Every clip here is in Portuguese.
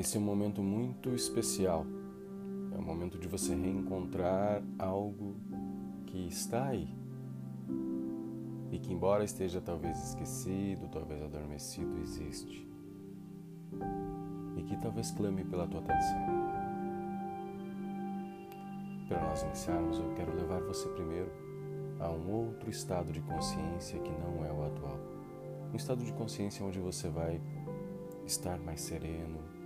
Esse é um momento muito especial. É um momento de você reencontrar algo que está aí e que, embora esteja talvez esquecido, talvez adormecido, existe e que talvez clame pela tua atenção. Para nós iniciarmos, eu quero levar você primeiro a um outro estado de consciência que não é o atual. Um estado de consciência onde você vai estar mais sereno,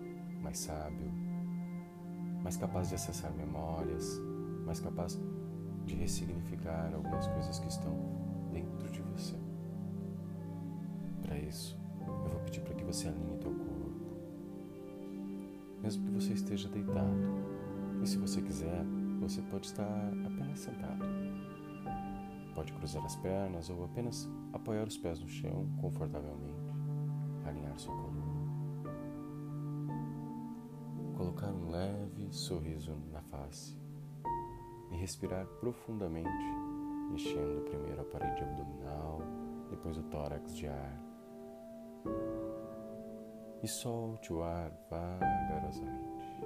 mais sábio, mais capaz de acessar memórias, mais capaz de ressignificar algumas coisas que estão dentro de você. Para isso, eu vou pedir para que você alinhe teu corpo, mesmo que você esteja deitado. E se você quiser, você pode estar apenas sentado. Pode cruzar as pernas ou apenas apoiar os pés no chão confortavelmente, alinhar sua coluna, colocar um leve sorriso na face e respirar profundamente, enchendo primeiro a parede abdominal, depois o tórax de ar. E solte o ar vagarosamente.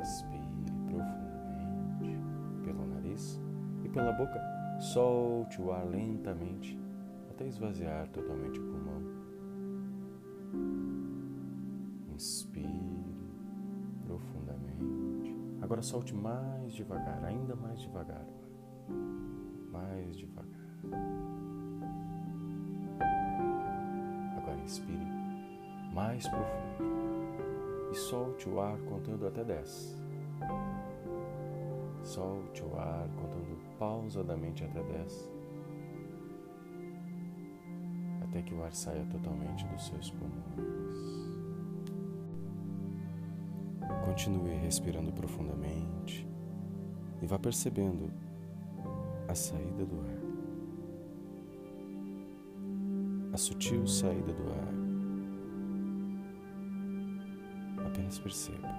Inspire profundamente pelo nariz e pela boca. Solte o ar lentamente até esvaziar totalmente o Agora solte mais devagar, ainda mais devagar. Mais devagar. Agora inspire mais profundo e solte o ar contando até 10. Solte o ar contando pausadamente até 10. Até que o ar saia totalmente dos seus pulmões. Continue respirando profundamente e vá percebendo a saída do ar. A sutil saída do ar. Apenas perceba.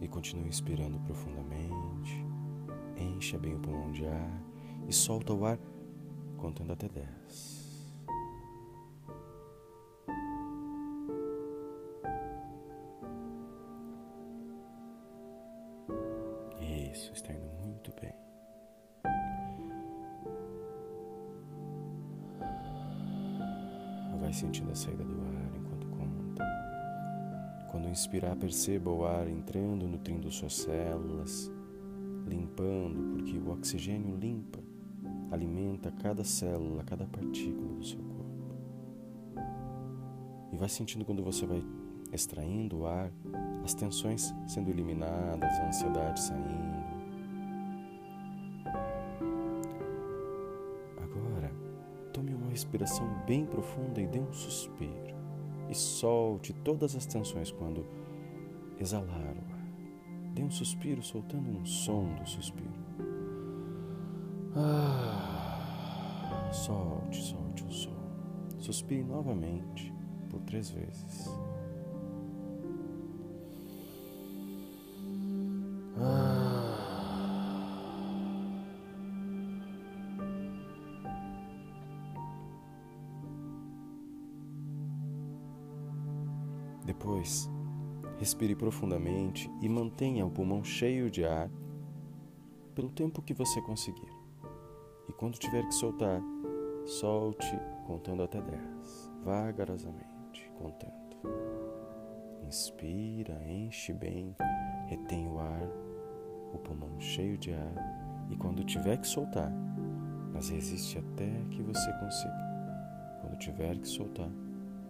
E continue inspirando profundamente. Encha bem o pulmão de ar e solta o ar contando até 10. Isso, está indo muito bem. Vai sentindo a saída do ar enquanto conta. Quando inspirar, perceba o ar entrando, nutrindo suas células, limpando, porque o oxigênio limpa, alimenta cada célula, cada partícula do seu corpo. E vai sentindo quando você vai extraindo o ar, as tensões sendo eliminadas, a ansiedade saindo. Agora, tome uma respiração bem profunda e dê um suspiro. E solte todas as tensões quando exalar o ar. Dê um suspiro, soltando um som do suspiro. Ah, solte, solte o som. Suspire novamente por três vezes. Respire profundamente e mantenha o pulmão cheio de ar pelo tempo que você conseguir. E quando tiver que soltar, solte contando até 10, vagarosamente, contando. Inspira, enche bem, retém o ar, o pulmão cheio de ar, e quando tiver que soltar, mas resiste até que você consiga. Quando tiver que soltar,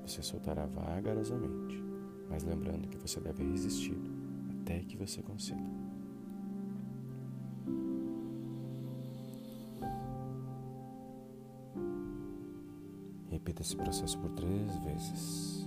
você soltará vagarosamente, mas lembrando que você deve resistir até que você consiga. Repita esse processo por três vezes.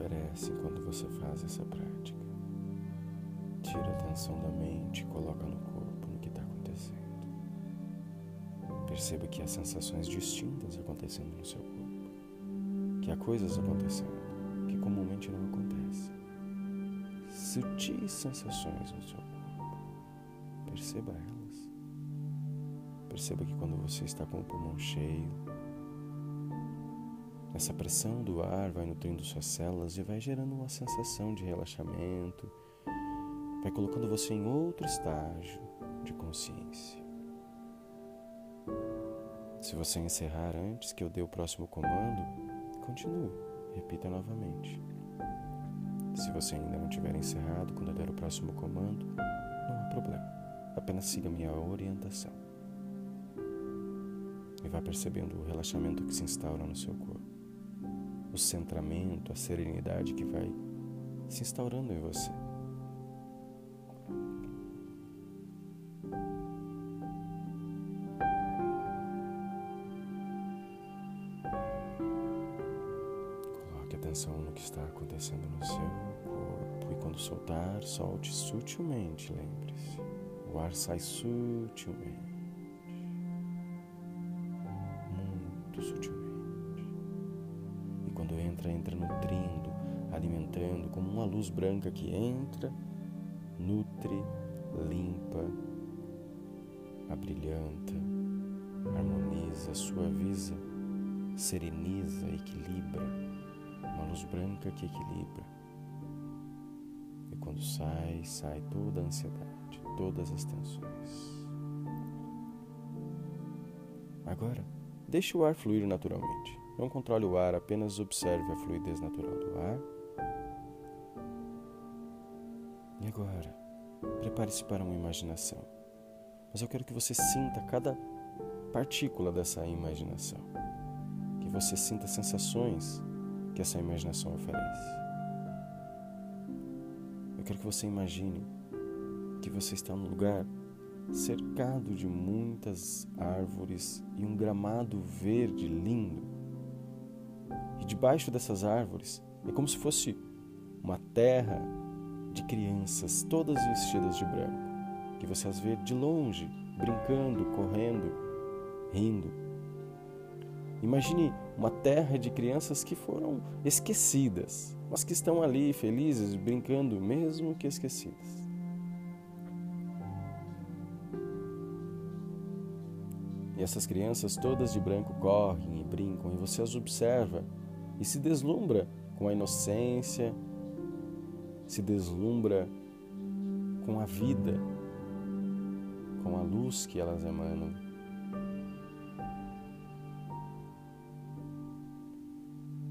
Oferece quando você faz essa prática. Tira a atenção da mente e coloca no corpo no que está acontecendo. Perceba que há sensações distintas acontecendo no seu corpo, que há coisas acontecendo que comumente não acontecem. Sutis sensações no seu corpo. Perceba elas. Perceba que quando você está com o pulmão cheio, essa pressão do ar vai nutrindo suas células e vai gerando uma sensação de relaxamento, vai colocando você em outro estágio de consciência. Se você encerrar antes que eu dê o próximo comando, continue, repita novamente. Se você ainda não tiver encerrado quando eu der o próximo comando, não há problema. Apenas siga minha orientação. E vá percebendo o relaxamento que se instaura no seu corpo o centramento, a serenidade que vai se instaurando em você. Coloque atenção no que está acontecendo no seu corpo e quando soltar, solte sutilmente, lembre-se. O ar sai sutilmente. Muito sutilmente quando entra, entra nutrindo, alimentando, como uma luz branca que entra, nutre, limpa, abrilhanta, harmoniza, suaviza, sereniza, equilibra. Uma luz branca que equilibra. E quando sai, sai toda a ansiedade, todas as tensões. Agora, deixe o ar fluir naturalmente. Não controle o ar, apenas observe a fluidez natural do ar. E agora, prepare-se para uma imaginação. Mas eu quero que você sinta cada partícula dessa imaginação. Que você sinta as sensações que essa imaginação oferece. Eu quero que você imagine que você está num lugar cercado de muitas árvores e um gramado verde lindo e debaixo dessas árvores é como se fosse uma terra de crianças, todas vestidas de branco, que você as vê de longe, brincando, correndo, rindo. Imagine uma terra de crianças que foram esquecidas, mas que estão ali felizes, brincando, mesmo que esquecidas. E essas crianças todas de branco correm e brincam, e você as observa e se deslumbra com a inocência, se deslumbra com a vida, com a luz que elas emanam.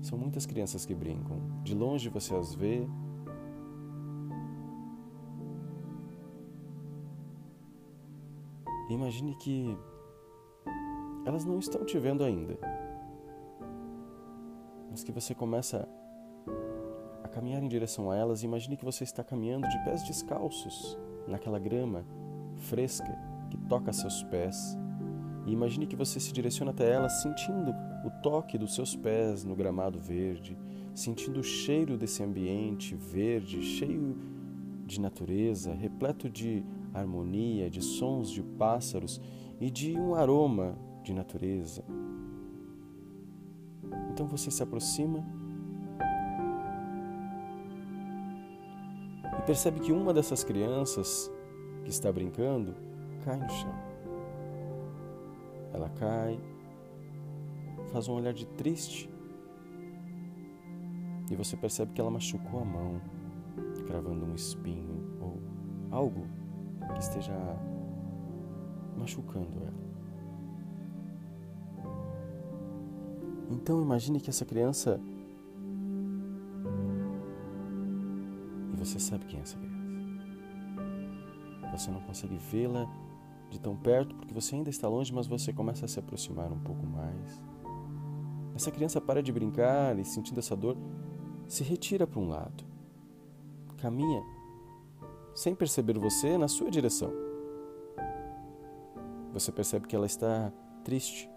São muitas crianças que brincam. De longe você as vê. Imagine que elas não estão te vendo ainda que você começa a caminhar em direção a elas, imagine que você está caminhando de pés descalços naquela grama fresca que toca seus pés. E imagine que você se direciona até elas sentindo o toque dos seus pés no gramado verde, sentindo o cheiro desse ambiente verde, cheio de natureza, repleto de harmonia, de sons de pássaros e de um aroma de natureza, então você se aproxima e percebe que uma dessas crianças que está brincando cai no chão. Ela cai, faz um olhar de triste e você percebe que ela machucou a mão, cravando um espinho ou algo que esteja machucando ela. Então imagine que essa criança. E você sabe quem é essa criança. Você não consegue vê-la de tão perto porque você ainda está longe, mas você começa a se aproximar um pouco mais. Essa criança para de brincar e, sentindo essa dor, se retira para um lado. Caminha, sem perceber você, na sua direção. Você percebe que ela está triste,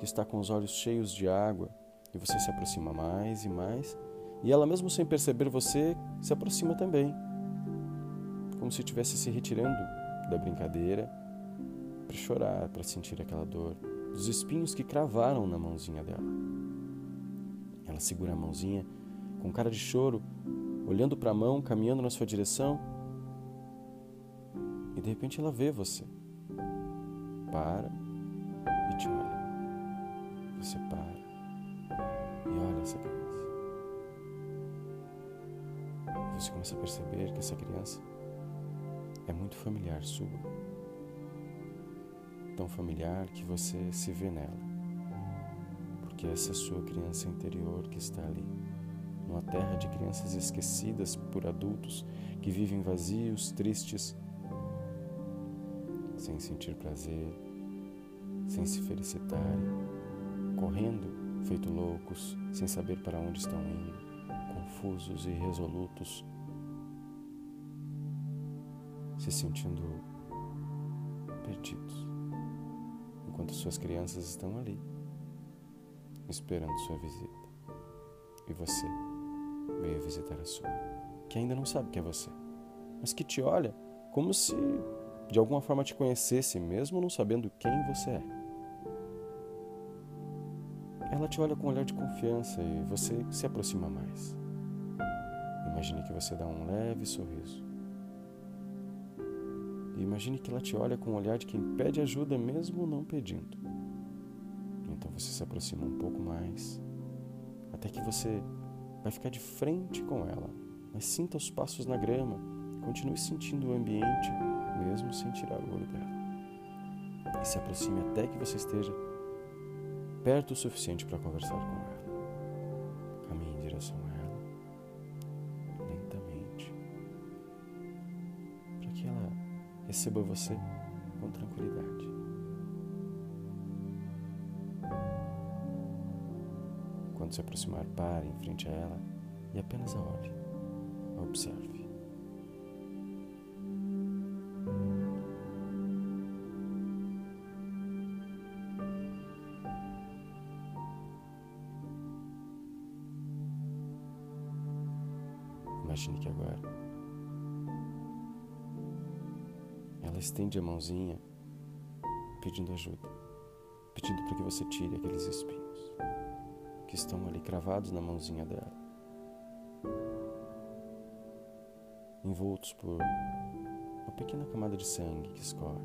que está com os olhos cheios de água, e você se aproxima mais e mais, e ela, mesmo sem perceber você, se aproxima também, como se estivesse se retirando da brincadeira, sempre chorar para sentir aquela dor dos espinhos que cravaram na mãozinha dela. Ela segura a mãozinha com cara de choro, olhando para a mão, caminhando na sua direção. E de repente ela vê você. Para e te olha. Você para e olha essa criança. Você começa a perceber que essa criança é muito familiar sua. Tão familiar que você se vê nela. Porque essa é sua criança interior que está ali numa terra de crianças esquecidas por adultos que vivem vazios, tristes, sem sentir prazer, sem se felicitarem, correndo feito loucos, sem saber para onde estão indo, confusos e irresolutos, se sentindo perdidos, enquanto suas crianças estão ali, esperando sua visita. E você? veio visitar a sua, que ainda não sabe que é você, mas que te olha como se de alguma forma te conhecesse, mesmo não sabendo quem você é. Ela te olha com um olhar de confiança e você se aproxima mais. Imagine que você dá um leve sorriso. E imagine que ela te olha com o olhar de quem pede ajuda mesmo não pedindo. Então você se aproxima um pouco mais, até que você vai ficar de frente com ela, mas sinta os passos na grama, continue sentindo o ambiente, mesmo sem tirar o olho dela. E se aproxime até que você esteja perto o suficiente para conversar com ela. Caminhe em direção a ela, lentamente, para que ela receba você com tranquilidade. Quando se aproximar, pare em frente a ela e apenas a olhe. A observe. Estende a mãozinha pedindo ajuda, pedindo para que você tire aqueles espinhos que estão ali cravados na mãozinha dela, envoltos por uma pequena camada de sangue que escorre.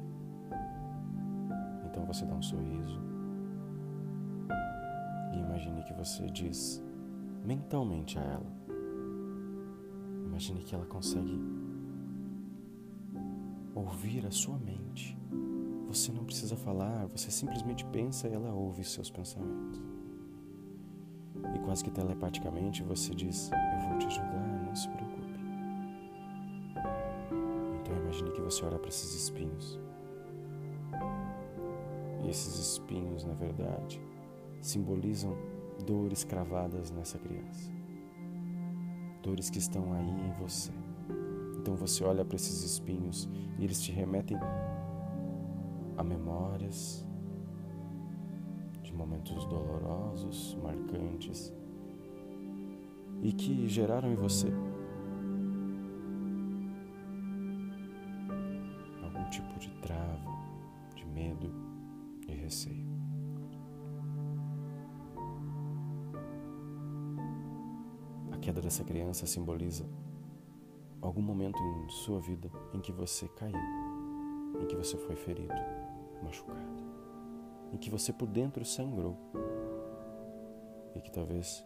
Então você dá um sorriso e imagine que você diz mentalmente a ela. Imagine que ela consegue ouvir a sua mente. Você não precisa falar, você simplesmente pensa e ela ouve seus pensamentos quase que telepaticamente você diz: Eu vou te ajudar, não se preocupe. Então imagine que você olha para esses espinhos. E esses espinhos, na verdade, simbolizam dores cravadas nessa criança. Dores que estão aí em você. Então você olha para esses espinhos e eles te remetem a memórias de momentos dolorosos, marcantes e que geraram em você algum tipo de trava, de medo, de receio. A queda dessa criança simboliza algum momento em sua vida em que você caiu, em que você foi ferido, machucado, em que você por dentro sangrou e que talvez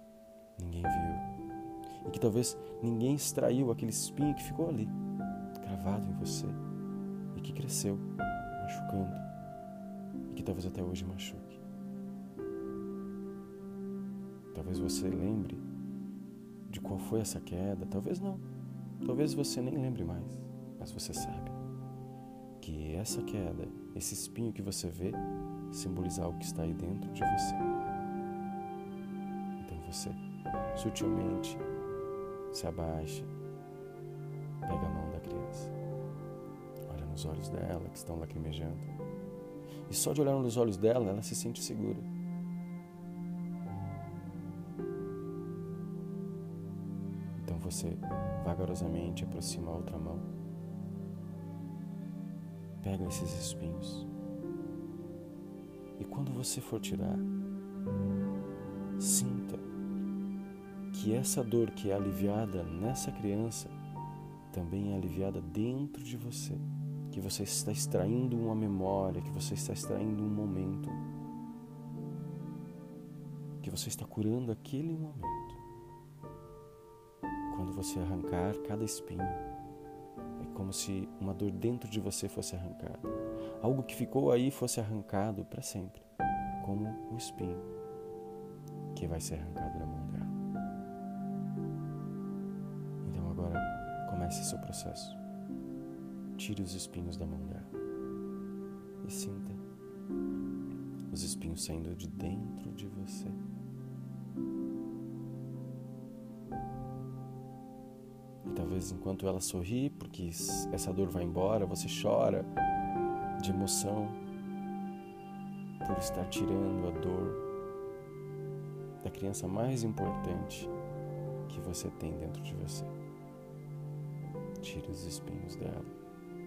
ninguém viu e que talvez ninguém extraiu aquele espinho que ficou ali, cravado em você e que cresceu, machucando e que talvez até hoje machuque. Talvez você lembre de qual foi essa queda, talvez não. Talvez você nem lembre mais, mas você sabe que essa queda, esse espinho que você vê, simboliza algo que está aí dentro de você. Então você, sutilmente, se abaixa, pega a mão da criança, olha nos olhos dela que estão lacrimejando. E só de olhar nos olhos dela, ela se sente segura. Você vagarosamente aproxima a outra mão, pega esses espinhos. E quando você for tirar, sinta que essa dor que é aliviada nessa criança também é aliviada dentro de você, que você está extraindo uma memória, que você está extraindo um momento, que você está curando aquele momento. Quando você arrancar cada espinho, é como se uma dor dentro de você fosse arrancada. Algo que ficou aí fosse arrancado para sempre, como um espinho que vai ser arrancado da mão dela. Então agora comece seu processo. Tire os espinhos da mão dela e sinta os espinhos saindo de dentro de você. Talvez enquanto ela sorri, porque essa dor vai embora, você chora de emoção por estar tirando a dor da criança mais importante que você tem dentro de você. Tire os espinhos dela,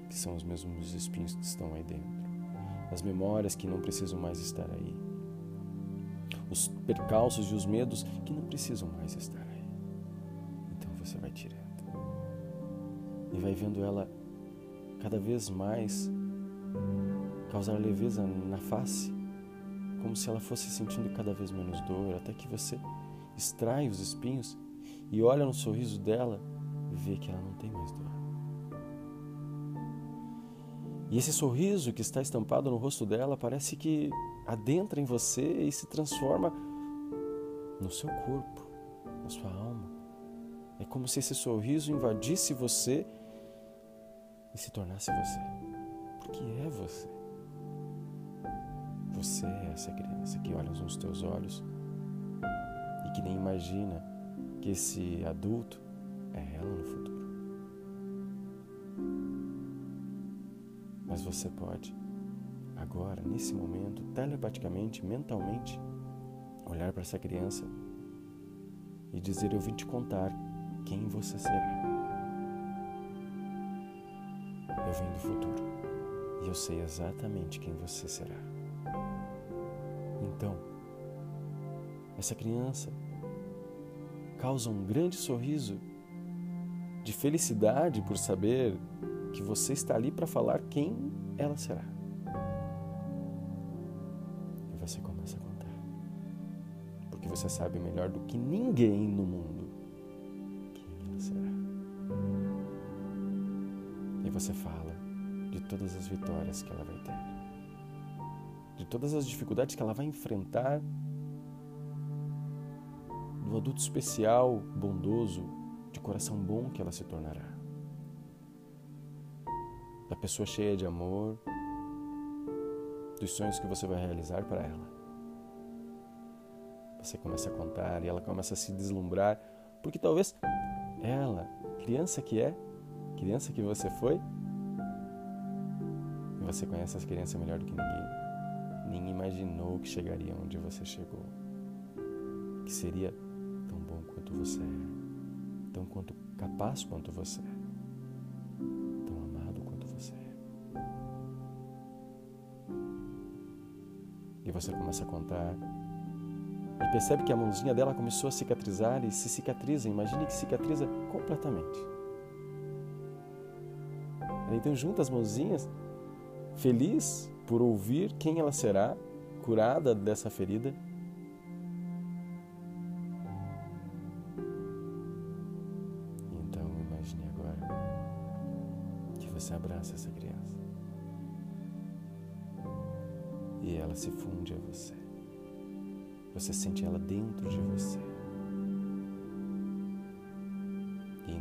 que são os mesmos espinhos que estão aí dentro. As memórias que não precisam mais estar aí. Os percalços e os medos que não precisam mais estar aí. E vai vendo ela cada vez mais causar leveza na face como se ela fosse sentindo cada vez menos dor, até que você extrai os espinhos e olha no sorriso dela e vê que ela não tem mais dor. E esse sorriso que está estampado no rosto dela parece que adentra em você e se transforma no seu corpo, na sua alma. É como se esse sorriso invadisse você e se tornasse você. Porque é você. Você é essa criança que olha nos teus olhos e que nem imagina que esse adulto é ela no futuro. Mas você pode, agora, nesse momento, telepaticamente, mentalmente, olhar para essa criança e dizer: Eu vim te contar quem você será. Eu venho do futuro e eu sei exatamente quem você será. Então, essa criança causa um grande sorriso de felicidade por saber que você está ali para falar quem ela será. E você começa a contar. Porque você sabe melhor do que ninguém no mundo você fala de todas as vitórias que ela vai ter de todas as dificuldades que ela vai enfrentar, do adulto especial, bondoso, de coração bom que ela se tornará, da pessoa cheia de amor, dos sonhos que você vai realizar para ela. Você começa a contar e ela começa a se deslumbrar, porque talvez ela, criança que é, criança que você foi, e você conhece as crianças melhor do que ninguém nem imaginou que chegaria onde você chegou. Que seria tão bom quanto você é, tão quanto capaz quanto você é, tão amado quanto você é. E você começa a contar e percebe que a mãozinha dela começou a cicatrizar e se cicatriza, imagine que cicatriza completamente. Então junta as mãozinhas, feliz por ouvir quem ela será curada dessa ferida. Então imagine agora que você abraça essa criança e ela se funde a você. Você sente ela dentro de você.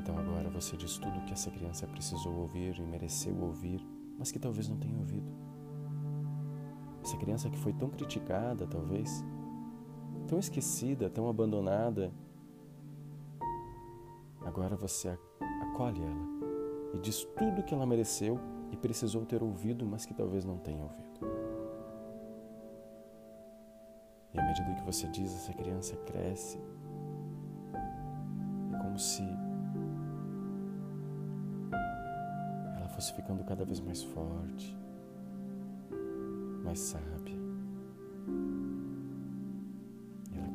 Então agora você diz tudo o que essa criança precisou ouvir e mereceu ouvir, mas que talvez não tenha ouvido. Essa criança que foi tão criticada, talvez, tão esquecida, tão abandonada. Agora você acolhe ela e diz tudo o que ela mereceu e precisou ter ouvido, mas que talvez não tenha ouvido. E à medida que você diz, essa criança cresce. É como se ela fosse ficando cada vez mais forte, mais sábia,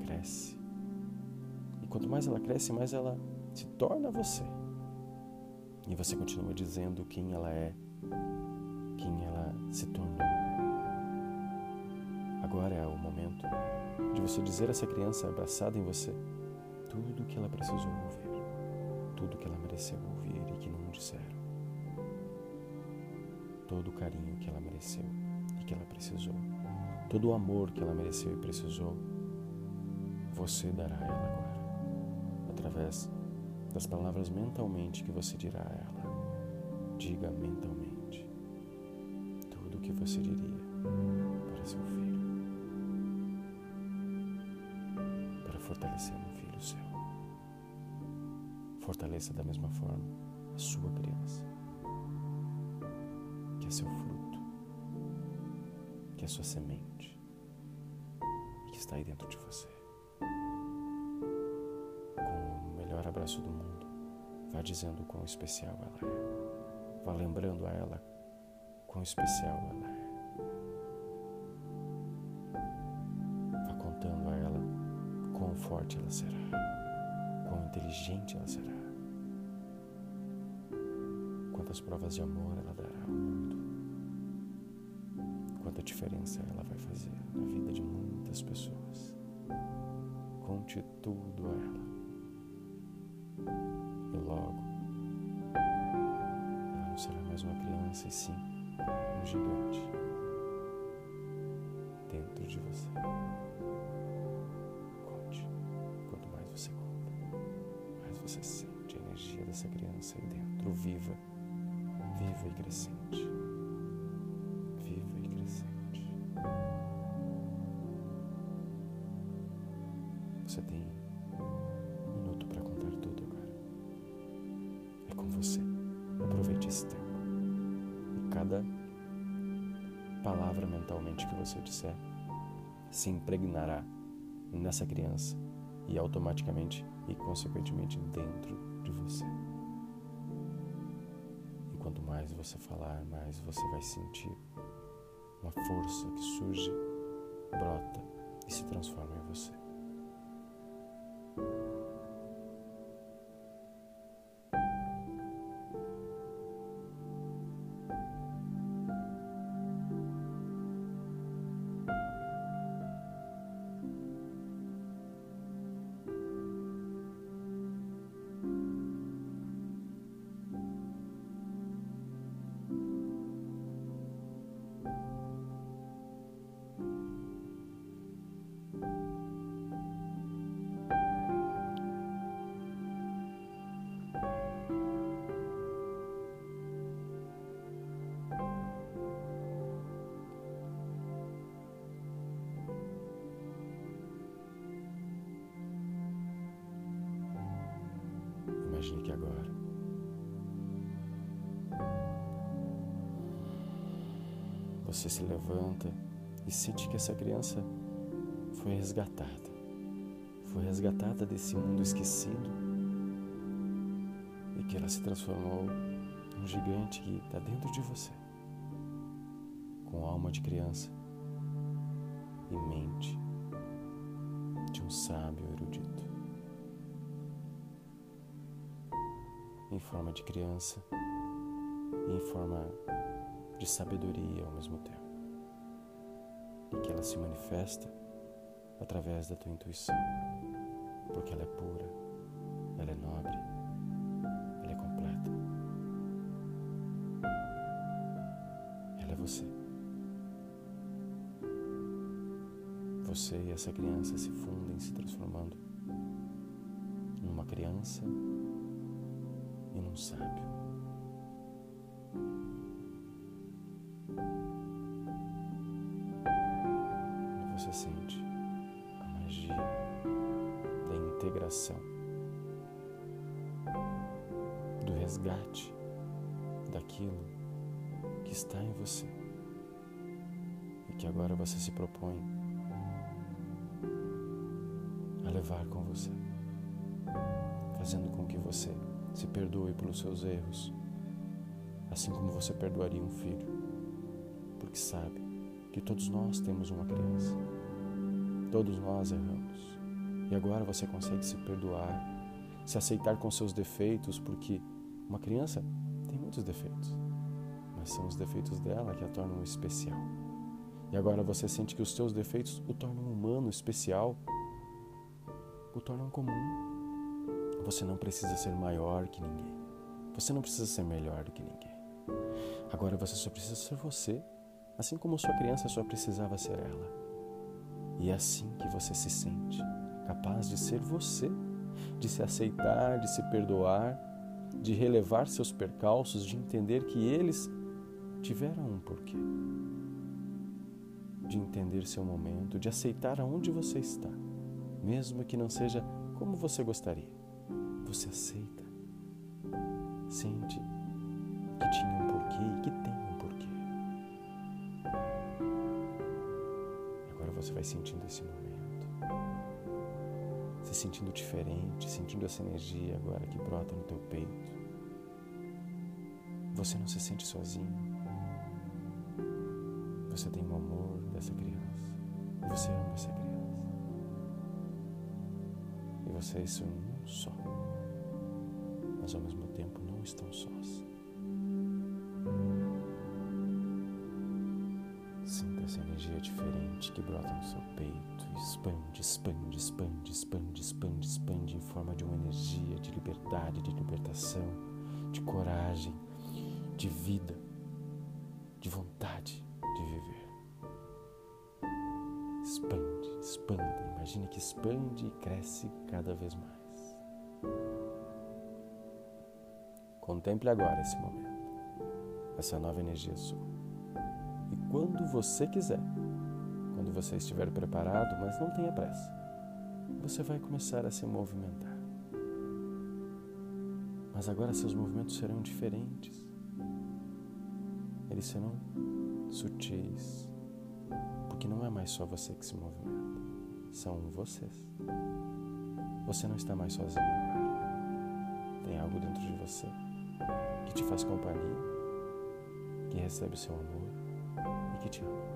cresce. E quanto mais ela cresce, mais ela se torna você. E você continua dizendo quem ela é, quem ela se tornou. Agora é o momento de você dizer a essa criança abraçada em você tudo o que ela precisou ouvir, tudo o que ela mereceu ouvir e que não disseram. Todo o carinho que ela mereceu e que ela precisou, todo o amor que ela mereceu e precisou, você dará a ela agora, através das palavras mentalmente que você dirá a ela. Diga mentalmente tudo o que você diria para seu filho, para fortalecer um filho seu. Fortaleça da mesma forma a sua criança, que é seu fruto, que é sua semente, que está aí dentro de você. abraço do mundo. Vá dizendo quão especial ela é. Vá lembrando a ela quão especial ela é. Vá contando a ela quão forte ela será, quão inteligente ela será, quantas provas de amor ela dará ao mundo, diferença ela vai fazer na vida de muitas pessoas. Conte tudo a ela e logo ela não será mais uma criança e sim um gigante dentro de você. Conte. Quanto mais você conta, mais você sente a energia dessa criança aí dentro, viva, viva e crescente. Você tem você. Aproveite esse tempo. E cada palavra mentalmente que você disser se impregnará nessa criança e automaticamente e consequentemente dentro de você. E quanto mais você falar, mais você vai sentir uma força que surge, brota e se transforma em você. Imagine você se levanta e sente que essa criança foi resgatada. Foi resgatada desse mundo esquecido e que ela se transformou num gigante que está dentro de você, com alma de criança e mente de um sábio erudito. em forma de criança em forma de sabedoria ao mesmo tempo. E que ela se manifesta através da tua intuição, porque ela é pura, ela é nobre, ela é completa. Ela é você. Você e essa criança se fundem, se transformando numa criança e num sábio. Quando você sente a magia da integração, do resgate daquilo que está em você e que agora você se propõe a levar com você, fazendo com que você se perdoe pelos seus erros, assim como você perdoaria um filho, porque sabe que todos nós temos uma criança, todos nós erramos, E agora você consegue se perdoar, se aceitar com seus defeitos, porque uma criança tem muitos defeitos, mas são os defeitos dela que a tornam especial. E agora você sente que os seus defeitos o tornam humano, especial, o tornam comum. Você não precisa ser maior que ninguém. Você não precisa ser melhor do que ninguém. Agora você só precisa ser você, assim como sua criança só precisava ser ela. E é assim que você se sente, capaz de ser você, de se aceitar, de se perdoar, de relevar seus percalços, de entender que eles tiveram um porquê, de entender seu momento, de aceitar aonde você está, mesmo que não seja como você gostaria. Você aceita, sente que tinha um porquê e que você vai sentindo esse momento, se sentindo diferente, sentindo essa energia agora que brota no teu peito. Você não se sente sozinho. Você tem o amor dessa criança. Você ama essa criança. E vocês são um só mas ao mesmo tempo não estão sós. Que brota no seu peito expande, expande, expande, expande, expande, expande em forma de uma energia de liberdade, de libertação, de coragem, de vida, de vontade de viver. Expande, expanda, imagine que expande e cresce cada vez mais. Contemple agora esse momento, essa nova energia sua. E quando você quiser, você estiver preparado, mas não tenha pressa, você vai começar a se movimentar. Mas agora seus movimentos serão diferentes. Eles serão sutis, porque não é mais só você que se movimenta, são vocês. Você não está mais sozinho agora. Tem algo dentro de você que te faz companhia, que recebe o seu amor e que te ama.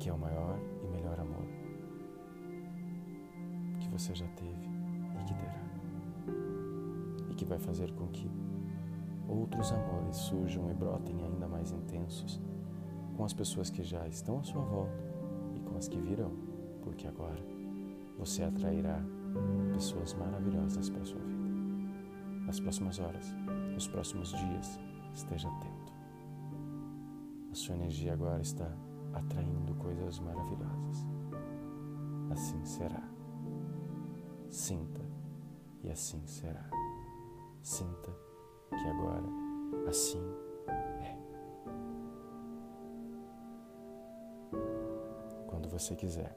Que é o maior e melhor amor que você já teve e que terá. E que vai fazer com que outros amores surjam e brotem ainda mais intensos com as pessoas que já estão à sua volta e com as que virão, porque agora você atrairá pessoas maravilhosas para a sua vida nas próximas horas, nos próximos dias, esteja atento. A sua energia agora está atraindo coisas maravilhosas. Assim será. Sinta e assim será. Sinta que agora assim é. Quando você quiser,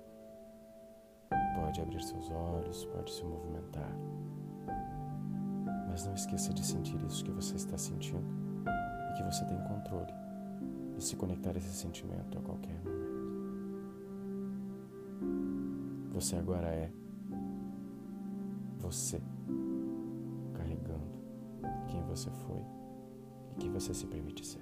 pode abrir seus olhos, pode se movimentar mas não esqueça de sentir isso que você está sentindo e que você tem controle de se conectar a esse sentimento a qualquer momento. Você agora é você carregando quem você foi e quem você se permite ser.